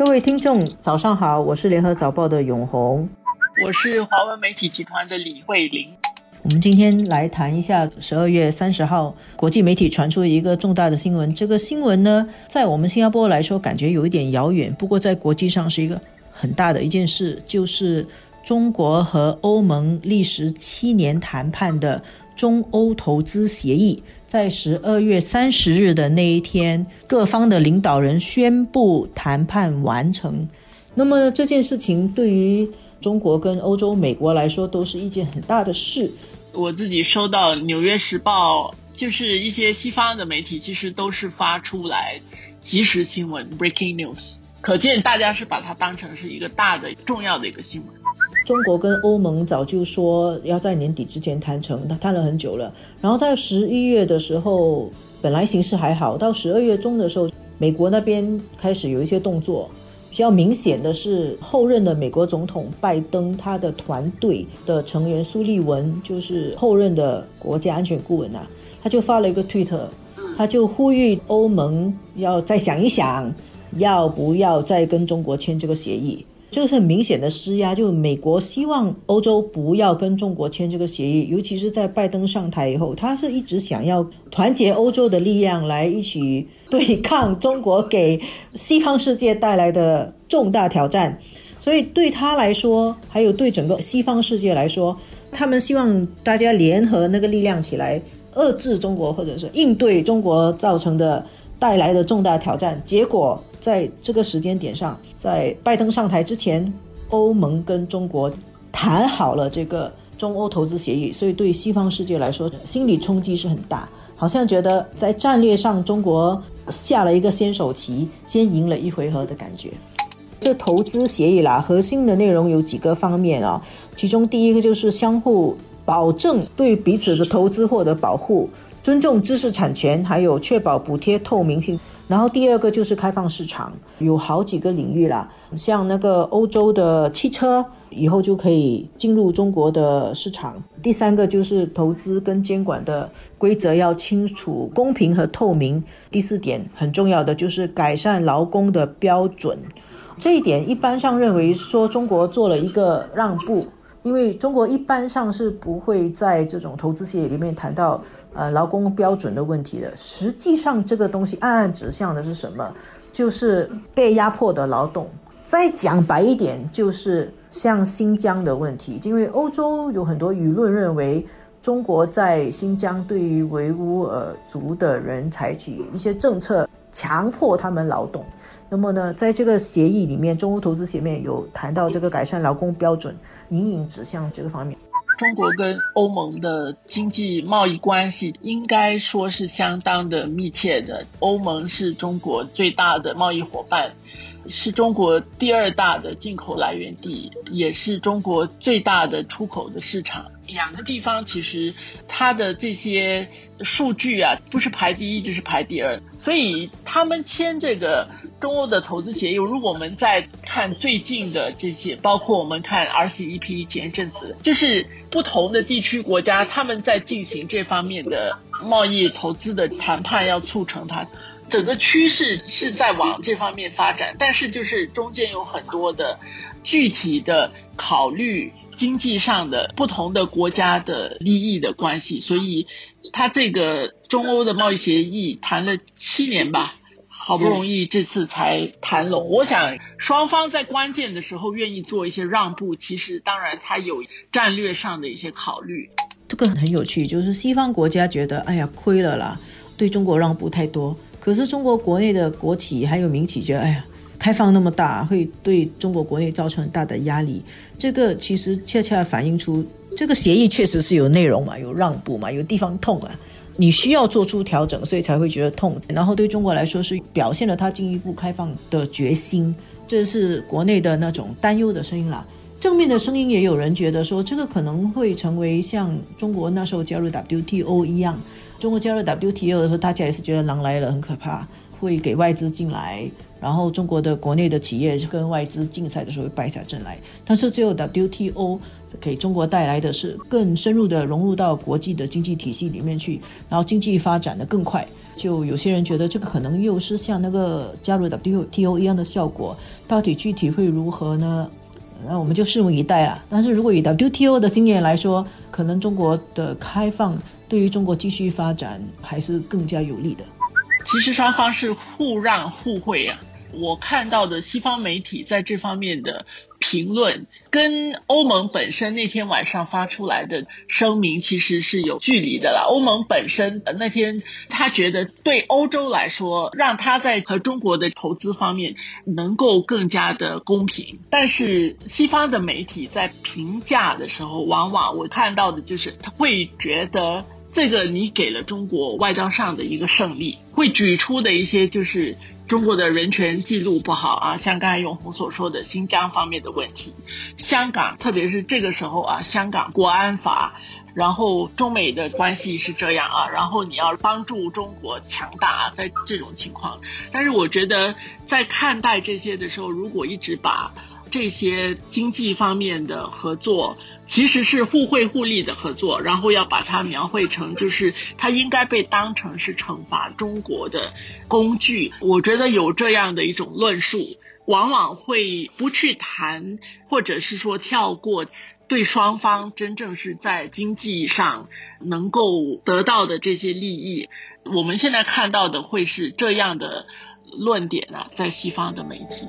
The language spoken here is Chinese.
各位听众，早上好，我是联合早报的永红，我是华文媒体集团的李慧玲。我们今天来谈一下十二月三十号国际媒体传出一个重大的新闻。这个新闻呢，在我们新加坡来说感觉有一点遥远，不过在国际上是一个很大的一件事，就是中国和欧盟历时七年谈判的中欧投资协议。在十二月三十日的那一天，各方的领导人宣布谈判完成。那么这件事情对于中国跟欧洲、美国来说都是一件很大的事。我自己收到《纽约时报》，就是一些西方的媒体，其实都是发出来即时新闻 （breaking news），可见大家是把它当成是一个大的、重要的一个新闻。中国跟欧盟早就说要在年底之前谈成，他谈了很久了。然后在十一月的时候，本来形势还好，到十二月中的时候，美国那边开始有一些动作。比较明显的是，后任的美国总统拜登他的团队的成员苏利文，就是后任的国家安全顾问啊，他就发了一个推特，他就呼吁欧盟要再想一想，要不要再跟中国签这个协议。这个是很明显的施压，就美国希望欧洲不要跟中国签这个协议，尤其是在拜登上台以后，他是一直想要团结欧洲的力量来一起对抗中国给西方世界带来的重大挑战。所以对他来说，还有对整个西方世界来说，他们希望大家联合那个力量起来遏制中国，或者是应对中国造成的带来的重大挑战。结果。在这个时间点上，在拜登上台之前，欧盟跟中国谈好了这个中欧投资协议，所以对西方世界来说，心理冲击是很大，好像觉得在战略上中国下了一个先手棋，先赢了一回合的感觉。这投资协议啦，核心的内容有几个方面啊，其中第一个就是相互保证对彼此的投资获得保护。尊重知识产权，还有确保补贴透明性。然后第二个就是开放市场，有好几个领域啦，像那个欧洲的汽车，以后就可以进入中国的市场。第三个就是投资跟监管的规则要清楚、公平和透明。第四点很重要的就是改善劳工的标准。这一点一般上认为说中国做了一个让步。因为中国一般上是不会在这种投资协议里面谈到呃劳工标准的问题的。实际上，这个东西暗暗指向的是什么？就是被压迫的劳动。再讲白一点，就是像新疆的问题。因为欧洲有很多舆论认为，中国在新疆对于维吾尔族的人采取一些政策，强迫他们劳动。那么呢，在这个协议里面，中欧投资协议有谈到这个改善劳工标准，隐隐指向这个方面。中国跟欧盟的经济贸易关系应该说是相当的密切的。欧盟是中国最大的贸易伙伴，是中国第二大的进口来源地，也是中国最大的出口的市场。两个地方其实它的这些数据啊，不是排第一就是排第二，所以他们签这个。中欧的投资协议，如果我们再看最近的这些，包括我们看 RCEP 前一阵子，就是不同的地区国家他们在进行这方面的贸易投资的谈判，要促成它，整个趋势是在往这方面发展，但是就是中间有很多的具体的考虑，经济上的不同的国家的利益的关系，所以它这个中欧的贸易协议谈了七年吧。好不容易这次才谈拢，我想双方在关键的时候愿意做一些让步，其实当然他有战略上的一些考虑。这个很有趣，就是西方国家觉得哎呀亏了啦，对中国让步太多。可是中国国内的国企还有民企觉得哎呀，开放那么大会对中国国内造成很大的压力。这个其实恰恰反映出这个协议确实是有内容嘛，有让步嘛，有地方痛啊。你需要做出调整，所以才会觉得痛。然后对中国来说是表现了它进一步开放的决心，这是国内的那种担忧的声音啦。正面的声音也有人觉得说，这个可能会成为像中国那时候加入 WTO 一样，中国加入 WTO 的时候，大家也是觉得狼来了很可怕，会给外资进来，然后中国的国内的企业跟外资竞赛的时候败下阵来。但是最后 WTO。给中国带来的是更深入的融入到国际的经济体系里面去，然后经济发展的更快。就有些人觉得这个可能又是像那个加入 WTO 一样的效果，到底具体会如何呢？那我们就拭目以待啊。但是如果以 WTO 的经验来说，可能中国的开放对于中国继续发展还是更加有利的。其实双方是互让互惠啊。我看到的西方媒体在这方面的评论，跟欧盟本身那天晚上发出来的声明其实是有距离的啦。欧盟本身那天他觉得对欧洲来说，让他在和中国的投资方面能够更加的公平。但是西方的媒体在评价的时候，往往我看到的就是他会觉得这个你给了中国外交上的一个胜利，会举出的一些就是。中国的人权记录不好啊，像刚才永红所说的新疆方面的问题，香港特别是这个时候啊，香港国安法，然后中美的关系是这样啊，然后你要帮助中国强大，在这种情况，但是我觉得在看待这些的时候，如果一直把这些经济方面的合作。其实是互惠互利的合作，然后要把它描绘成就是它应该被当成是惩罚中国的工具。我觉得有这样的一种论述，往往会不去谈，或者是说跳过对双方真正是在经济上能够得到的这些利益。我们现在看到的会是这样的论点啊，在西方的媒体。